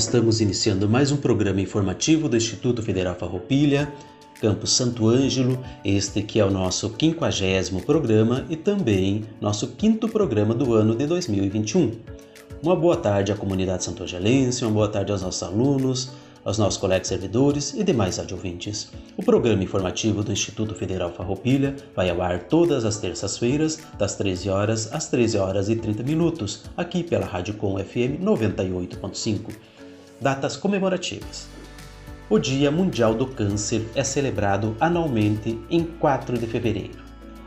Estamos iniciando mais um programa informativo do Instituto Federal Farroupilha, Campus Santo Ângelo, este que é o nosso quinquagésimo programa e também nosso quinto programa do ano de 2021. Uma boa tarde à comunidade santo-angelense, uma boa tarde aos nossos alunos, aos nossos colegas servidores e demais audiouvintes. O programa informativo do Instituto Federal Farroupilha vai ao ar todas as terças-feiras, das 13 horas às 13 horas e 30 minutos, aqui pela Rádio Com FM 98.5 datas comemorativas. O Dia Mundial do Câncer é celebrado anualmente em 4 de fevereiro.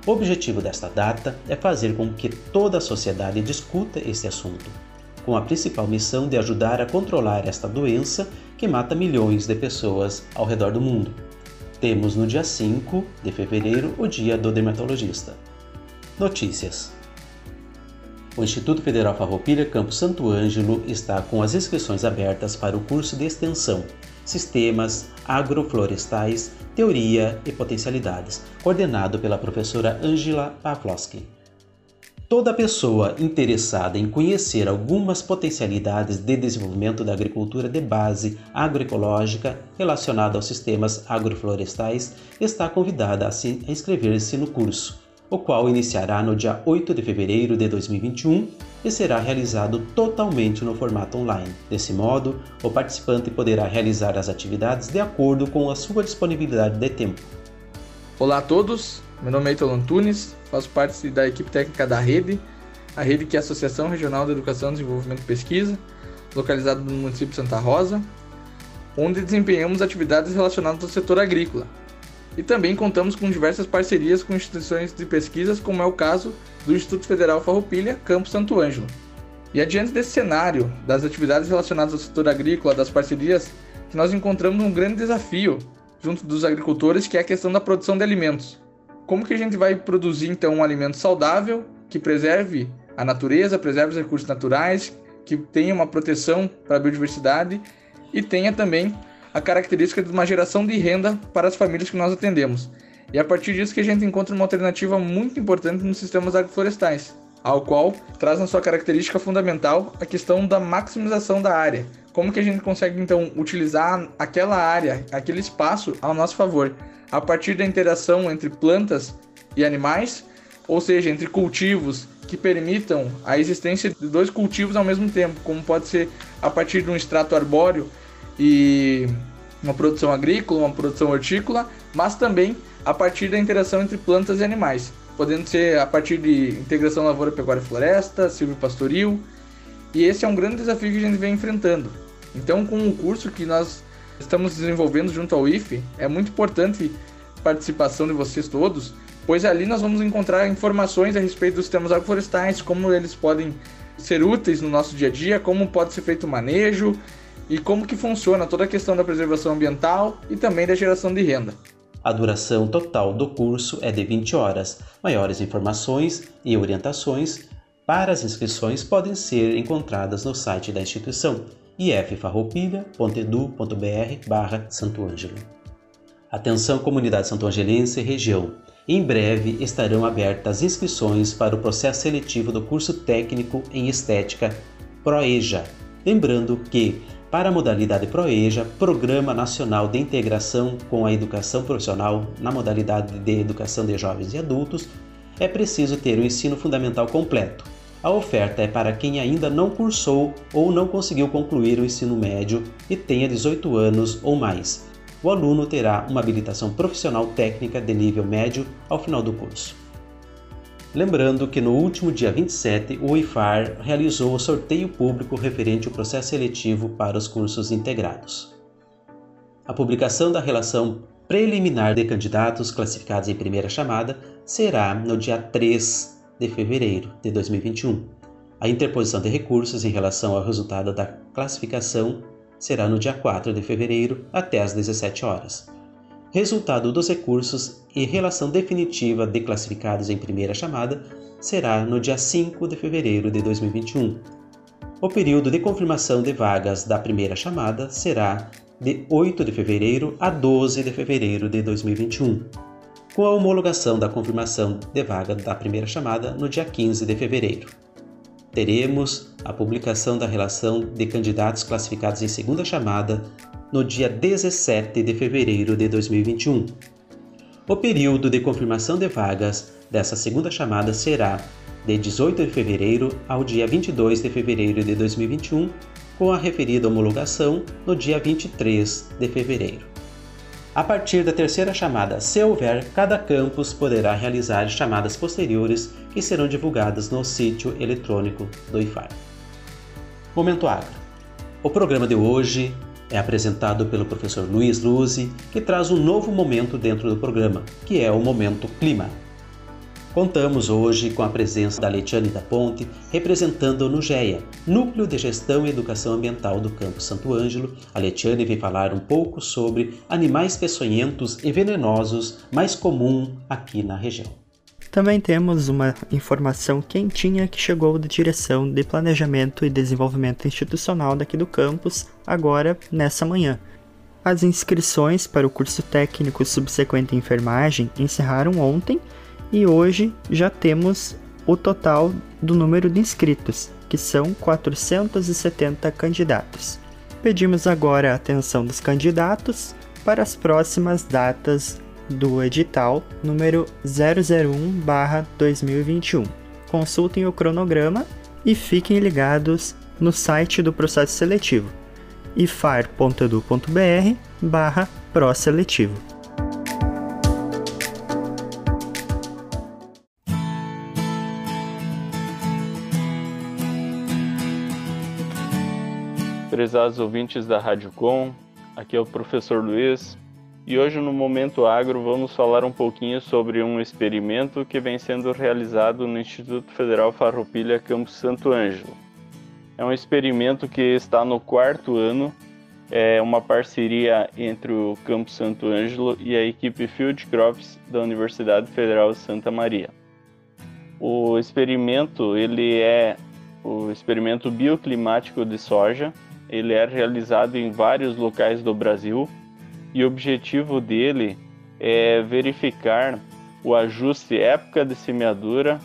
O objetivo desta data é fazer com que toda a sociedade discuta esse assunto, com a principal missão de ajudar a controlar esta doença que mata milhões de pessoas ao redor do mundo. Temos no dia 5 de fevereiro o Dia do Dermatologista. Notícias. O Instituto Federal Farroupilha Campo Santo Ângelo está com as inscrições abertas para o curso de extensão Sistemas Agroflorestais, Teoria e Potencialidades, coordenado pela professora Angela Pavlovski. Toda pessoa interessada em conhecer algumas potencialidades de desenvolvimento da agricultura de base agroecológica relacionada aos sistemas agroflorestais está convidada a inscrever-se no curso o qual iniciará no dia 8 de fevereiro de 2021 e será realizado totalmente no formato online. Desse modo, o participante poderá realizar as atividades de acordo com a sua disponibilidade de tempo. Olá a todos, meu nome é Ítalo Antunes, faço parte da equipe técnica da Rede, a Rede que é a Associação Regional de Educação, Desenvolvimento e Pesquisa, localizada no município de Santa Rosa, onde desempenhamos atividades relacionadas ao setor agrícola, e também contamos com diversas parcerias com instituições de pesquisas, como é o caso do Instituto Federal Farroupilha, Campo Santo Ângelo. E adiante desse cenário das atividades relacionadas ao setor agrícola, das parcerias, que nós encontramos um grande desafio junto dos agricultores, que é a questão da produção de alimentos. Como que a gente vai produzir então um alimento saudável, que preserve a natureza, preserve os recursos naturais, que tenha uma proteção para a biodiversidade e tenha também a característica de uma geração de renda para as famílias que nós atendemos. E a partir disso que a gente encontra uma alternativa muito importante nos sistemas agroflorestais, ao qual traz na sua característica fundamental a questão da maximização da área. Como que a gente consegue então utilizar aquela área, aquele espaço ao nosso favor, a partir da interação entre plantas e animais, ou seja, entre cultivos que permitam a existência de dois cultivos ao mesmo tempo, como pode ser a partir de um extrato arbóreo e uma produção agrícola, uma produção hortícola, mas também a partir da interação entre plantas e animais, podendo ser a partir de integração lavoura, pecuária e floresta, silvopastoril. E esse é um grande desafio que a gente vem enfrentando. Então, com o curso que nós estamos desenvolvendo junto ao IFE, é muito importante a participação de vocês todos, pois ali nós vamos encontrar informações a respeito dos sistemas agroflorestais, como eles podem ser úteis no nosso dia a dia, como pode ser feito o manejo, e como que funciona toda a questão da preservação ambiental e também da geração de renda. A duração total do curso é de 20 horas. Maiores informações e orientações para as inscrições podem ser encontradas no site da instituição iffarroupilha.edu.br barra Santo Ângelo. Atenção comunidade santoangelense e região. Em breve estarão abertas inscrições para o processo seletivo do curso técnico em estética ProEja. Lembrando que para a modalidade ProEja, Programa Nacional de Integração com a Educação Profissional na modalidade de Educação de Jovens e Adultos, é preciso ter o ensino fundamental completo. A oferta é para quem ainda não cursou ou não conseguiu concluir o ensino médio e tenha 18 anos ou mais. O aluno terá uma habilitação profissional técnica de nível médio ao final do curso. Lembrando que no último dia 27, o IFAR realizou o sorteio público referente ao processo seletivo para os cursos integrados. A publicação da relação preliminar de candidatos classificados em primeira chamada será no dia 3 de fevereiro de 2021. A interposição de recursos em relação ao resultado da classificação será no dia 4 de fevereiro até às 17 horas. Resultado dos recursos e relação definitiva de classificados em primeira chamada será no dia 5 de fevereiro de 2021. O período de confirmação de vagas da primeira chamada será de 8 de fevereiro a 12 de fevereiro de 2021, com a homologação da confirmação de vaga da primeira chamada no dia 15 de fevereiro. Teremos a publicação da relação de candidatos classificados em segunda chamada no dia 17 de fevereiro de 2021. O período de confirmação de vagas dessa segunda chamada será de 18 de fevereiro ao dia 22 de fevereiro de 2021, com a referida homologação no dia 23 de fevereiro. A partir da terceira chamada, se houver, cada campus poderá realizar chamadas posteriores que serão divulgadas no sítio eletrônico do IFAR. Momento Agro. O programa de hoje é apresentado pelo professor Luiz Luzi, que traz um novo momento dentro do programa, que é o Momento Clima. Contamos hoje com a presença da Letiane da Ponte, representando o NUGEA, Núcleo de Gestão e Educação Ambiental do Campo Santo Ângelo. A Letiane vem falar um pouco sobre animais peçonhentos e venenosos mais comum aqui na região. Também temos uma informação quentinha que chegou da Direção de Planejamento e Desenvolvimento Institucional daqui do campus, agora nessa manhã. As inscrições para o curso técnico subsequente em enfermagem encerraram ontem e hoje já temos o total do número de inscritos, que são 470 candidatos. Pedimos agora a atenção dos candidatos para as próximas datas do edital número 001/2021. Consultem o cronograma e fiquem ligados no site do processo seletivo ifar.edu.br/proseletivo. Prezados ouvintes da Rádio Com, aqui é o professor Luiz, e hoje no Momento Agro vamos falar um pouquinho sobre um experimento que vem sendo realizado no Instituto Federal Farroupilha Campus Santo Ângelo. É um experimento que está no quarto ano, é uma parceria entre o Campus Santo Ângelo e a equipe Field Crops da Universidade Federal de Santa Maria. O experimento ele é o experimento bioclimático de soja. Ele é realizado em vários locais do Brasil e o objetivo dele é verificar o ajuste época de semeadura,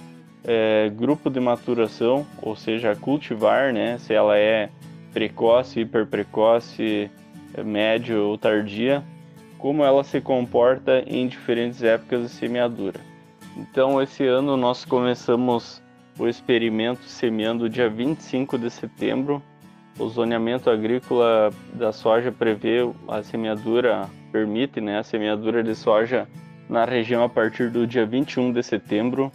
é, grupo de maturação, ou seja, cultivar, né, se ela é precoce, hiperprecoce, médio ou tardia, como ela se comporta em diferentes épocas de semeadura. Então, esse ano nós começamos o experimento semeando dia 25 de setembro o zoneamento agrícola da soja prevê a semeadura, permite né, a semeadura de soja na região a partir do dia 21 de setembro.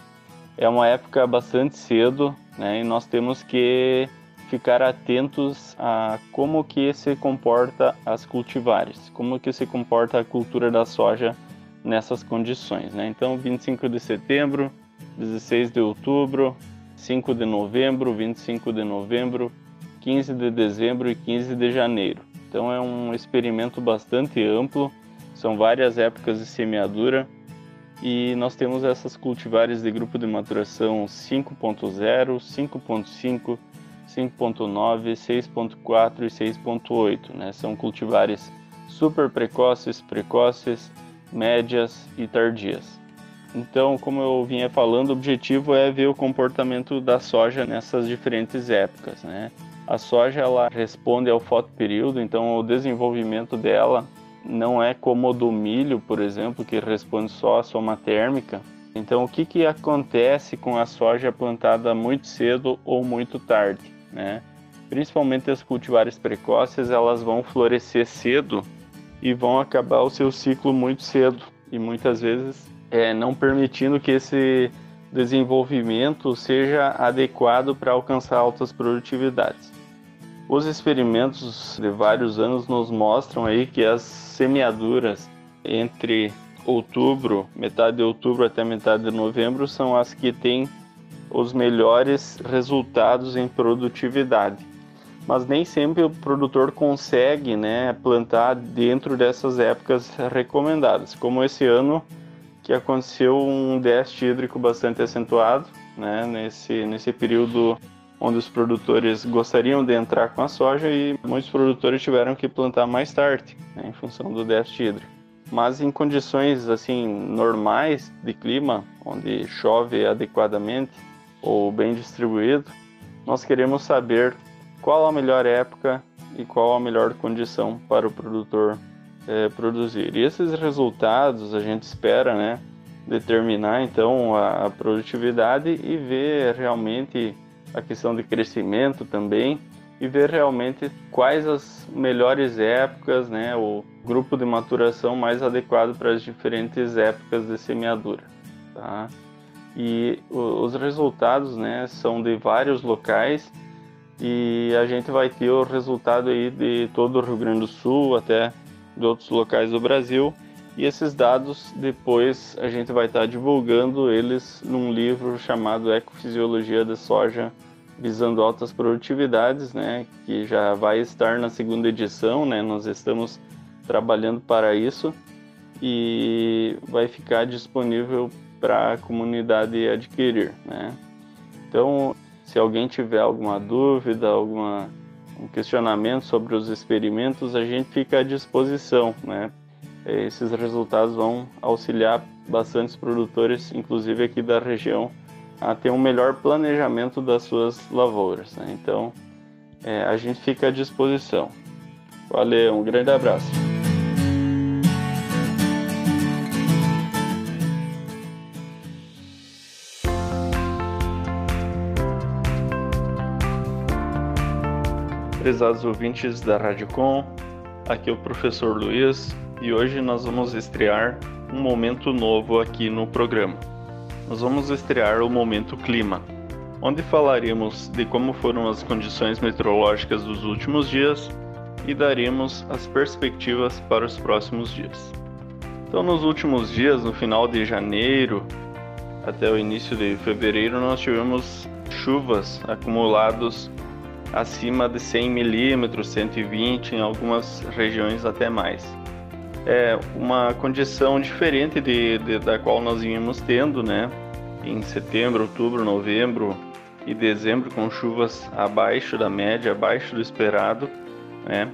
É uma época bastante cedo né, e nós temos que ficar atentos a como que se comporta as cultivares, como que se comporta a cultura da soja nessas condições. Né? Então, 25 de setembro, 16 de outubro, 5 de novembro, 25 de novembro, 15 de dezembro e 15 de janeiro. Então é um experimento bastante amplo, são várias épocas de semeadura e nós temos essas cultivares de grupo de maturação 5.0, 5.5, 5.9, 6.4 e 6.8. Né? São cultivares super precoces, precoces, médias e tardias. Então, como eu vinha falando, o objetivo é ver o comportamento da soja nessas diferentes épocas. Né? A soja ela responde ao fotoperíodo, então o desenvolvimento dela não é como o do milho, por exemplo, que responde só à soma térmica. Então, o que, que acontece com a soja plantada muito cedo ou muito tarde? Né? Principalmente as cultivares precoces, elas vão florescer cedo e vão acabar o seu ciclo muito cedo e muitas vezes é, não permitindo que esse desenvolvimento seja adequado para alcançar altas produtividades. Os experimentos de vários anos nos mostram aí que as semeaduras entre outubro, metade de outubro até metade de novembro, são as que têm os melhores resultados em produtividade. Mas nem sempre o produtor consegue né, plantar dentro dessas épocas recomendadas, como esse ano que aconteceu um déficit hídrico bastante acentuado, né, nesse, nesse período onde os produtores gostariam de entrar com a soja e muitos produtores tiveram que plantar mais tarde, né, em função do déficit hídrico. Mas em condições assim normais de clima, onde chove adequadamente ou bem distribuído, nós queremos saber qual a melhor época e qual a melhor condição para o produtor é, produzir. E esses resultados a gente espera, né, determinar então a, produtividade e ver realmente a questão de crescimento também e ver realmente quais as melhores épocas, né, o grupo de maturação mais adequado para as diferentes épocas de semeadura, tá? E os resultados, né, são de vários locais e a gente vai ter o resultado aí de todo o Rio Grande do Sul até de outros locais do Brasil. E esses dados depois a gente vai estar divulgando eles num livro chamado Ecofisiologia da Soja visando altas produtividades, né, que já vai estar na segunda edição, né? Nós estamos trabalhando para isso e vai ficar disponível para a comunidade adquirir, né? Então, se alguém tiver alguma dúvida, alguma um questionamento sobre os experimentos, a gente fica à disposição, né? Esses resultados vão auxiliar bastantes produtores, inclusive aqui da região, a ter um melhor planejamento das suas lavouras. Né? Então, é, a gente fica à disposição. Valeu, um grande abraço. Prezados ouvintes da Rádio Com, aqui é o professor Luiz e hoje nós vamos estrear um momento novo aqui no programa. Nós vamos estrear o Momento Clima, onde falaremos de como foram as condições meteorológicas dos últimos dias e daremos as perspectivas para os próximos dias. Então, nos últimos dias, no final de janeiro até o início de fevereiro, nós tivemos chuvas acumulados acima de 100 milímetros, 120 em algumas regiões até mais. É uma condição diferente de, de, da qual nós vínhamos tendo, né? Em setembro, outubro, novembro e dezembro com chuvas abaixo da média, abaixo do esperado, né?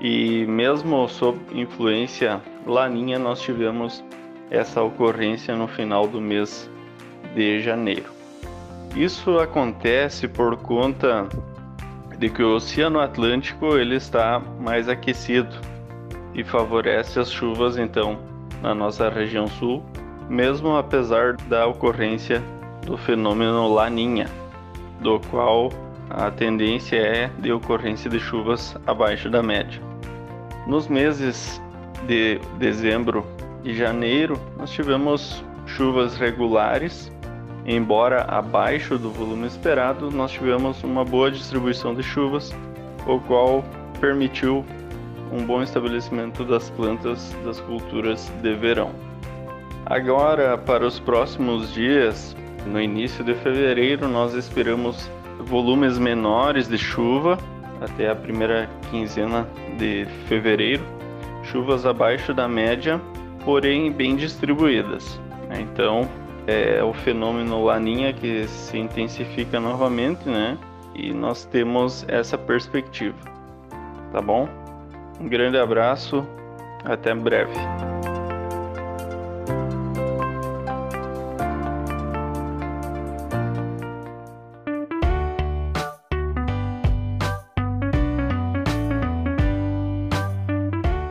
E mesmo sob influência laninha, nós tivemos essa ocorrência no final do mês de janeiro. Isso acontece por conta de que o Oceano Atlântico ele está mais aquecido e favorece as chuvas então na nossa região sul, mesmo apesar da ocorrência do fenômeno Laninha, do qual a tendência é de ocorrência de chuvas abaixo da média. Nos meses de dezembro e janeiro, nós tivemos chuvas regulares Embora abaixo do volume esperado, nós tivemos uma boa distribuição de chuvas, o qual permitiu um bom estabelecimento das plantas das culturas de verão. Agora, para os próximos dias, no início de fevereiro, nós esperamos volumes menores de chuva até a primeira quinzena de fevereiro, chuvas abaixo da média, porém bem distribuídas. Então, é o fenômeno Laninha que se intensifica novamente, né? E nós temos essa perspectiva. Tá bom? Um grande abraço, até breve.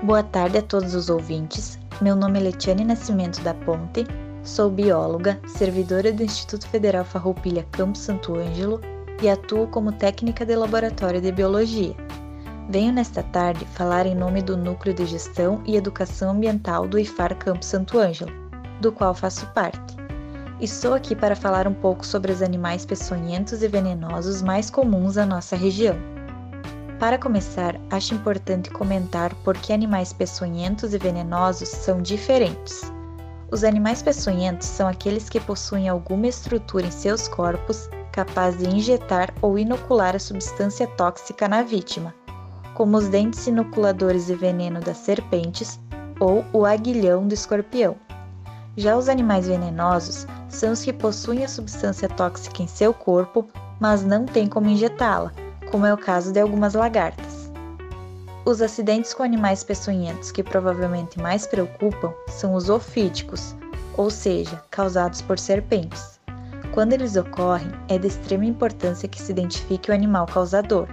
Boa tarde a todos os ouvintes. Meu nome é Letiane Nascimento da Ponte Sou bióloga, servidora do Instituto Federal Farroupilha Campo Santo Ângelo e atuo como técnica de laboratório de biologia. Venho nesta tarde falar em nome do Núcleo de Gestão e Educação Ambiental do IFAR Campo Santo Ângelo, do qual faço parte. Estou aqui para falar um pouco sobre os animais peçonhentos e venenosos mais comuns na nossa região. Para começar, acho importante comentar por que animais peçonhentos e venenosos são diferentes. Os animais peçonhentos são aqueles que possuem alguma estrutura em seus corpos capaz de injetar ou inocular a substância tóxica na vítima, como os dentes inoculadores de veneno das serpentes ou o aguilhão do escorpião. Já os animais venenosos são os que possuem a substância tóxica em seu corpo, mas não têm como injetá-la, como é o caso de algumas lagartas. Os acidentes com animais peçonhentos que provavelmente mais preocupam são os ofídicos, ou seja, causados por serpentes. Quando eles ocorrem, é de extrema importância que se identifique o animal causador.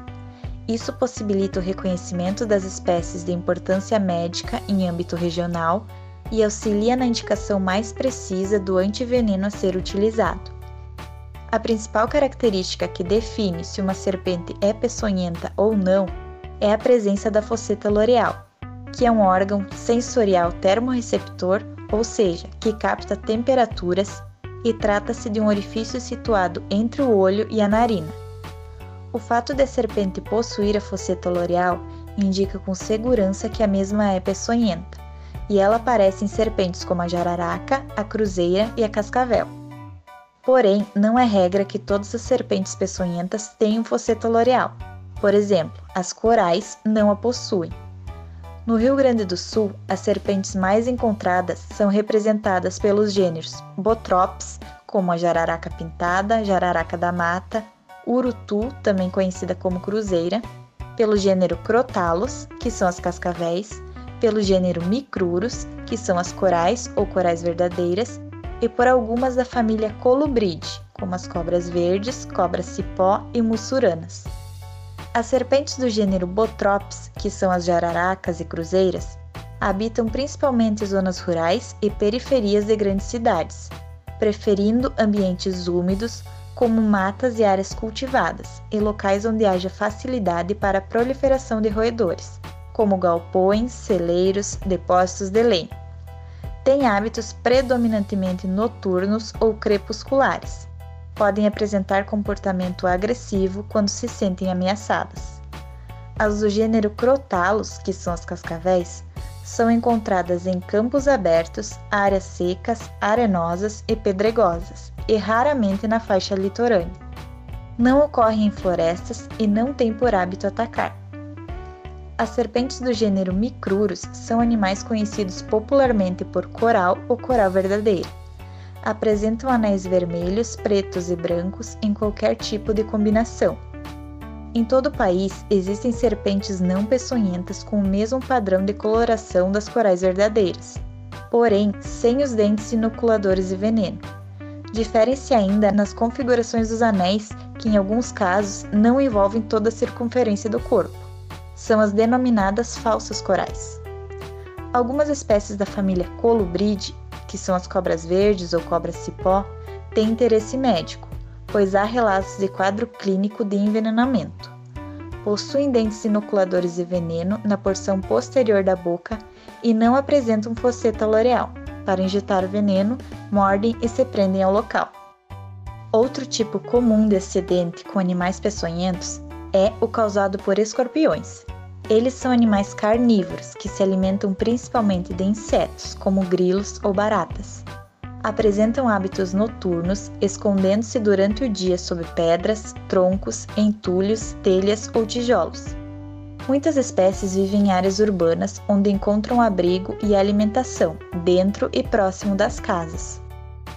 Isso possibilita o reconhecimento das espécies de importância médica em âmbito regional e auxilia na indicação mais precisa do antiveneno a ser utilizado. A principal característica que define se uma serpente é peçonhenta ou não é a presença da fosseta loreal, que é um órgão sensorial termorreceptor, ou seja, que capta temperaturas e trata-se de um orifício situado entre o olho e a narina. O fato de a serpente possuir a fosseta loreal indica com segurança que a mesma é peçonhenta, e ela aparece em serpentes como a jararaca, a cruzeira e a cascavel. Porém, não é regra que todas as serpentes peçonhentas tenham fosseta loreal. Por exemplo, as corais não a possuem. No Rio Grande do Sul, as serpentes mais encontradas são representadas pelos gêneros Botrops, como a jararaca pintada, jararaca da mata, urutu, também conhecida como cruzeira, pelo gênero Crotalus, que são as cascavéis, pelo gênero Micrurus, que são as corais ou corais verdadeiras, e por algumas da família Colubride, como as cobras verdes, cobras cipó e mussuranas. As serpentes do gênero Botrops, que são as jararacas e cruzeiras, habitam principalmente zonas rurais e periferias de grandes cidades, preferindo ambientes úmidos, como matas e áreas cultivadas, e locais onde haja facilidade para a proliferação de roedores, como galpões, celeiros, depósitos de lenha. Tem hábitos predominantemente noturnos ou crepusculares. Podem apresentar comportamento agressivo quando se sentem ameaçadas. As do gênero Crotalus, que são as cascavéis, são encontradas em campos abertos, áreas secas, arenosas e pedregosas, e raramente na faixa litorânea. Não ocorrem em florestas e não têm por hábito atacar. As serpentes do gênero Micrurus são animais conhecidos popularmente por coral ou coral verdadeira. Apresentam anéis vermelhos, pretos e brancos em qualquer tipo de combinação. Em todo o país existem serpentes não peçonhentas com o mesmo padrão de coloração das corais verdadeiras, porém sem os dentes inoculadores de veneno. Diferem-se ainda nas configurações dos anéis, que em alguns casos não envolvem toda a circunferência do corpo são as denominadas falsas corais. Algumas espécies da família Colubride, que são as cobras verdes ou cobras cipó, têm interesse médico, pois há relatos de quadro clínico de envenenamento. Possuem dentes inoculadores de veneno na porção posterior da boca e não apresentam fosseta loreal. Para injetar o veneno, mordem e se prendem ao local. Outro tipo comum de acidente com animais peçonhentos é o causado por escorpiões. Eles são animais carnívoros que se alimentam principalmente de insetos, como grilos ou baratas. Apresentam hábitos noturnos, escondendo-se durante o dia sob pedras, troncos, entulhos, telhas ou tijolos. Muitas espécies vivem em áreas urbanas onde encontram abrigo e alimentação, dentro e próximo das casas.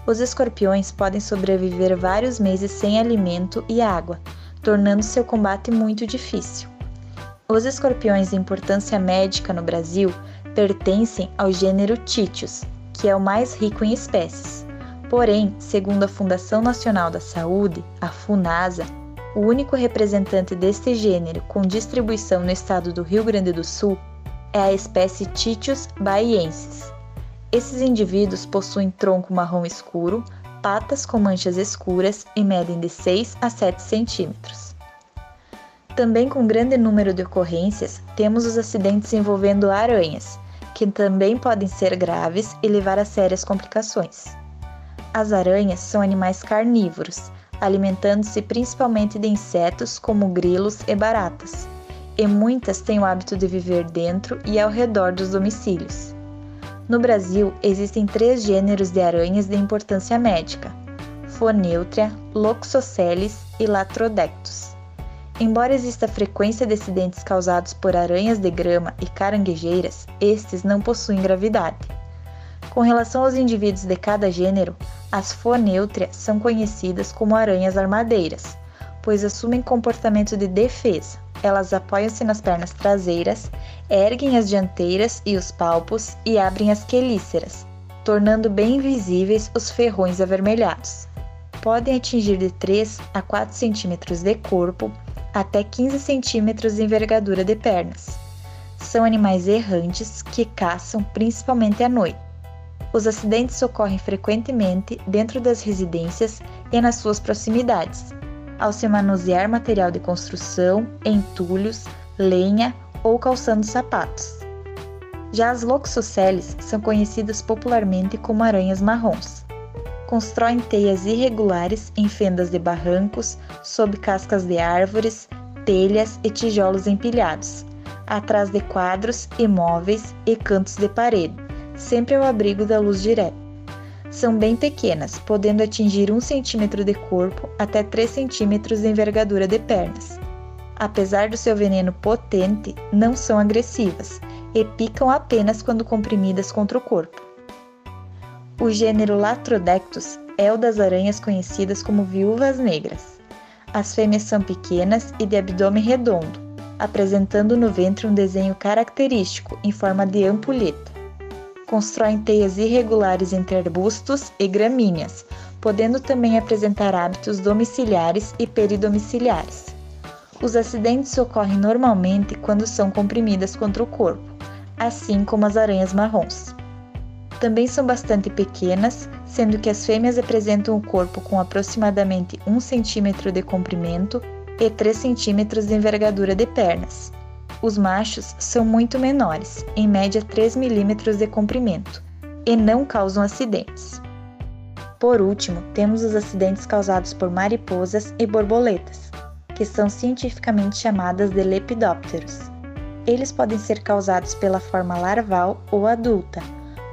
Os escorpiões podem sobreviver vários meses sem alimento e água, tornando seu combate muito difícil. Os escorpiões de importância médica no Brasil pertencem ao gênero Titius, que é o mais rico em espécies. Porém, segundo a Fundação Nacional da Saúde, a FUNASA, o único representante deste gênero com distribuição no estado do Rio Grande do Sul é a espécie Titius baiensis. Esses indivíduos possuem tronco marrom escuro, patas com manchas escuras e medem de 6 a 7 centímetros. Também com grande número de ocorrências, temos os acidentes envolvendo aranhas, que também podem ser graves e levar a sérias complicações. As aranhas são animais carnívoros, alimentando-se principalmente de insetos como grilos e baratas, e muitas têm o hábito de viver dentro e ao redor dos domicílios. No Brasil, existem três gêneros de aranhas de importância médica: Phoneutria, Loxoceles e Latrodectus. Embora exista frequência de acidentes causados por aranhas de grama e caranguejeiras, estes não possuem gravidade. Com relação aos indivíduos de cada gênero, as Phoneutria são conhecidas como aranhas armadeiras, pois assumem comportamento de defesa. Elas apoiam-se nas pernas traseiras, erguem as dianteiras e os palpos e abrem as quelíceras, tornando bem visíveis os ferrões avermelhados. Podem atingir de 3 a 4 centímetros de corpo até 15 centímetros de envergadura de pernas. São animais errantes que caçam principalmente à noite. Os acidentes ocorrem frequentemente dentro das residências e nas suas proximidades, ao se manusear material de construção, entulhos, lenha ou calçando sapatos. Já as loxoceles são conhecidas popularmente como aranhas marrons. Constroem teias irregulares em fendas de barrancos, sob cascas de árvores, telhas e tijolos empilhados, atrás de quadros, imóveis e cantos de parede, sempre ao abrigo da luz direta. São bem pequenas, podendo atingir 1 cm de corpo até 3 cm de envergadura de pernas. Apesar do seu veneno potente, não são agressivas e picam apenas quando comprimidas contra o corpo. O gênero Latrodectus é o das aranhas conhecidas como viúvas negras. As fêmeas são pequenas e de abdômen redondo, apresentando no ventre um desenho característico em forma de ampulheta constroem teias irregulares entre arbustos e gramíneas, podendo também apresentar hábitos domiciliares e peridomiciliares. Os acidentes ocorrem normalmente quando são comprimidas contra o corpo, assim como as aranhas marrons. Também são bastante pequenas, sendo que as fêmeas apresentam o corpo com aproximadamente 1 cm de comprimento e 3 cm de envergadura de pernas. Os machos são muito menores, em média 3 milímetros de comprimento, e não causam acidentes. Por último, temos os acidentes causados por mariposas e borboletas, que são cientificamente chamadas de lepidópteros. Eles podem ser causados pela forma larval ou adulta,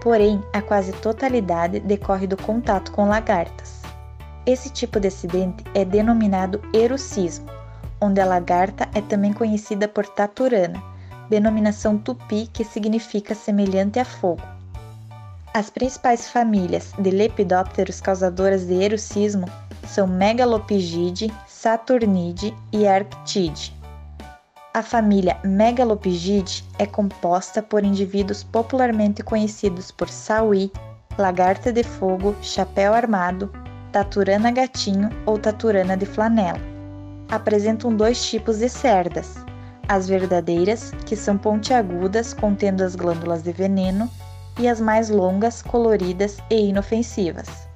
porém a quase totalidade decorre do contato com lagartas. Esse tipo de acidente é denominado erucismo onde a lagarta é também conhecida por taturana, denominação tupi que significa semelhante a fogo. As principais famílias de lepidópteros causadoras de erucismo são Megalopygidae, Saturnidae e Arctidae. A família Megalopygidae é composta por indivíduos popularmente conhecidos por sauí, lagarta de fogo, chapéu armado, taturana gatinho ou taturana de flanela apresentam dois tipos de cerdas: as verdadeiras, que são pontiagudas, contendo as glândulas de veneno, e as mais longas, coloridas e inofensivas.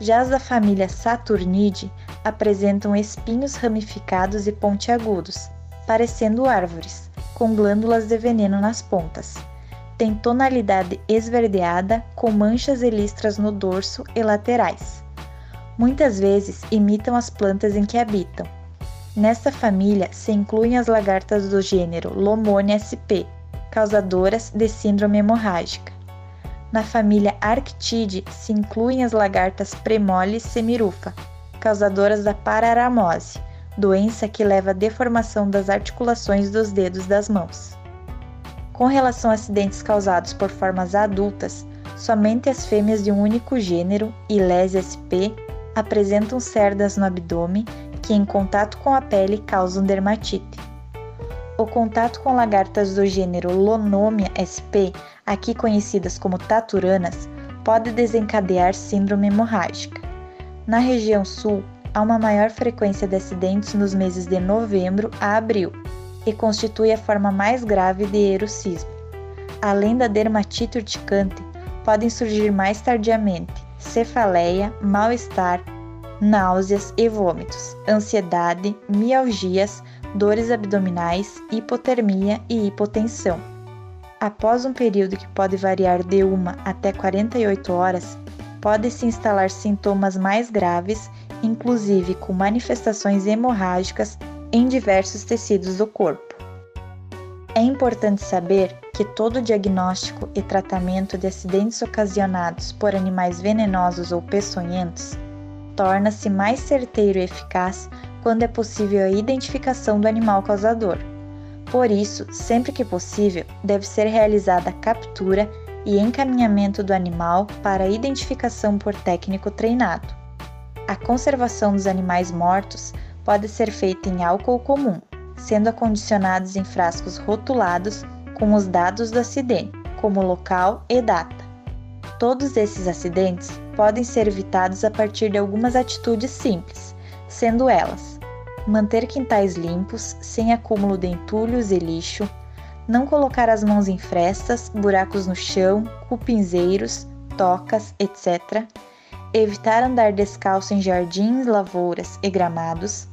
Já as da família Saturnidae apresentam espinhos ramificados e pontiagudos, parecendo árvores, com glândulas de veneno nas pontas. Tem tonalidade esverdeada, com manchas e listras no dorso e laterais. Muitas vezes imitam as plantas em que habitam, Nesta família se incluem as lagartas do gênero Lomonia sp, causadoras de síndrome hemorrágica. Na família Arctide se incluem as lagartas Premolis semirufa, causadoras da pararamose, doença que leva à deformação das articulações dos dedos das mãos. Com relação a acidentes causados por formas adultas, somente as fêmeas de um único gênero, Ilesia sp, apresentam cerdas no abdômen que em contato com a pele causam dermatite. O contato com lagartas do gênero Lonomia sp, aqui conhecidas como taturanas, pode desencadear síndrome hemorrágica. Na região sul, há uma maior frequência de acidentes nos meses de novembro a abril e constitui a forma mais grave de erucismo. Além da dermatite urticante, podem surgir mais tardiamente cefaleia, mal-estar, náuseas e vômitos, ansiedade, mialgias, dores abdominais, hipotermia e hipotensão. Após um período que pode variar de 1 até 48 horas, pode-se instalar sintomas mais graves, inclusive com manifestações hemorrágicas em diversos tecidos do corpo. É importante saber que todo diagnóstico e tratamento de acidentes ocasionados por animais venenosos ou peçonhentos torna-se mais certeiro e eficaz quando é possível a identificação do animal causador. Por isso, sempre que possível, deve ser realizada a captura e encaminhamento do animal para identificação por técnico treinado. A conservação dos animais mortos pode ser feita em álcool comum, sendo acondicionados em frascos rotulados com os dados do acidente, como local e data. Todos esses acidentes podem ser evitados a partir de algumas atitudes simples, sendo elas: manter quintais limpos, sem acúmulo de entulhos e lixo, não colocar as mãos em frestas, buracos no chão, cupinzeiros, tocas, etc. Evitar andar descalço em jardins, lavouras e gramados.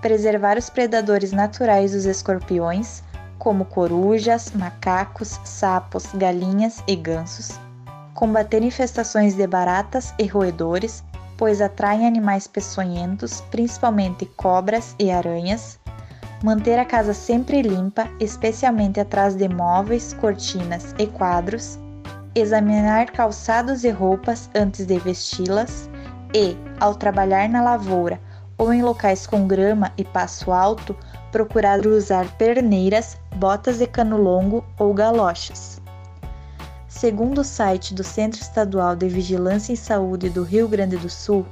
Preservar os predadores naturais dos escorpiões, como corujas, macacos, sapos, galinhas e gansos. Combater infestações de baratas e roedores, pois atraem animais peçonhentos, principalmente cobras e aranhas manter a casa sempre limpa, especialmente atrás de móveis, cortinas e quadros, examinar calçados e roupas antes de vesti-las e, ao trabalhar na lavoura ou em locais com grama e passo alto, procurar usar perneiras, botas de cano longo ou galochas. Segundo o site do Centro Estadual de Vigilância em Saúde do Rio Grande do Sul,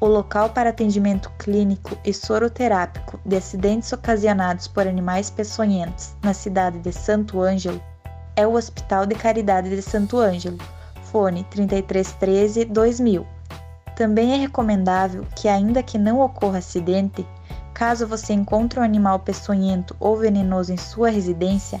o local para atendimento clínico e soroterápico de acidentes ocasionados por animais peçonhentos na cidade de Santo Ângelo é o Hospital de Caridade de Santo Ângelo, fone 3313 2000. Também é recomendável que, ainda que não ocorra acidente, caso você encontre um animal peçonhento ou venenoso em sua residência,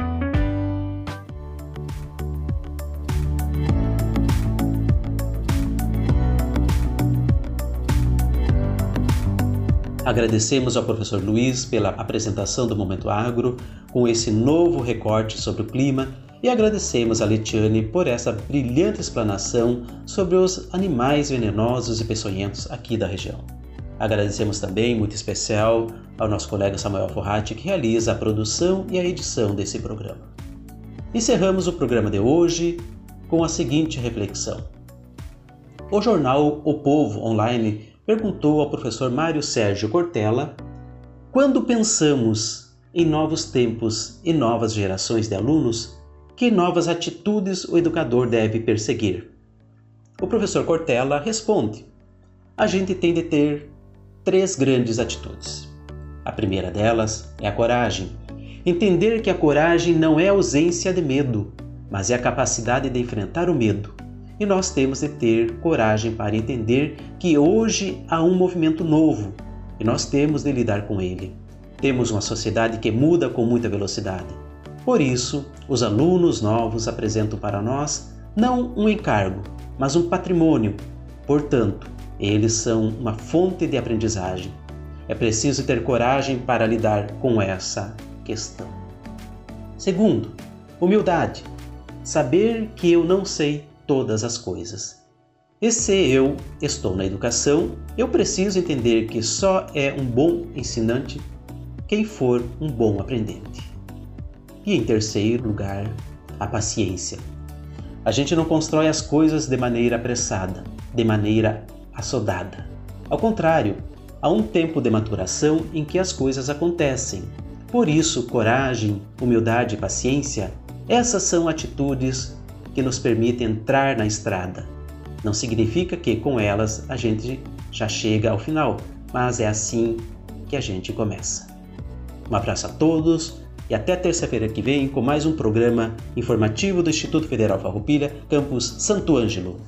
Agradecemos ao professor Luiz pela apresentação do Momento Agro com esse novo recorte sobre o clima e agradecemos a Letiane por essa brilhante explanação sobre os animais venenosos e peçonhentos aqui da região. Agradecemos também, muito especial, ao nosso colega Samuel Forratti, que realiza a produção e a edição desse programa. Encerramos o programa de hoje com a seguinte reflexão. O jornal O Povo Online perguntou ao professor Mário Sérgio Cortella: quando pensamos em novos tempos e novas gerações de alunos, que novas atitudes o educador deve perseguir? O professor Cortella responde: a gente tem de ter três grandes atitudes. A primeira delas é a coragem. Entender que a coragem não é ausência de medo, mas é a capacidade de enfrentar o medo e nós temos de ter coragem para entender que hoje há um movimento novo e nós temos de lidar com ele. Temos uma sociedade que muda com muita velocidade. Por isso, os alunos novos apresentam para nós não um encargo, mas um patrimônio. Portanto, eles são uma fonte de aprendizagem. É preciso ter coragem para lidar com essa questão. Segundo, humildade. Saber que eu não sei todas as coisas. E se eu estou na educação, eu preciso entender que só é um bom ensinante quem for um bom aprendente. E em terceiro lugar, a paciência. A gente não constrói as coisas de maneira apressada, de maneira assodada. Ao contrário, há um tempo de maturação em que as coisas acontecem. Por isso, coragem, humildade e paciência, essas são atitudes que nos permite entrar na estrada. Não significa que com elas a gente já chega ao final, mas é assim que a gente começa. Um abraço a todos e até terça-feira que vem com mais um programa informativo do Instituto Federal Farroupilha, campus Santo Ângelo.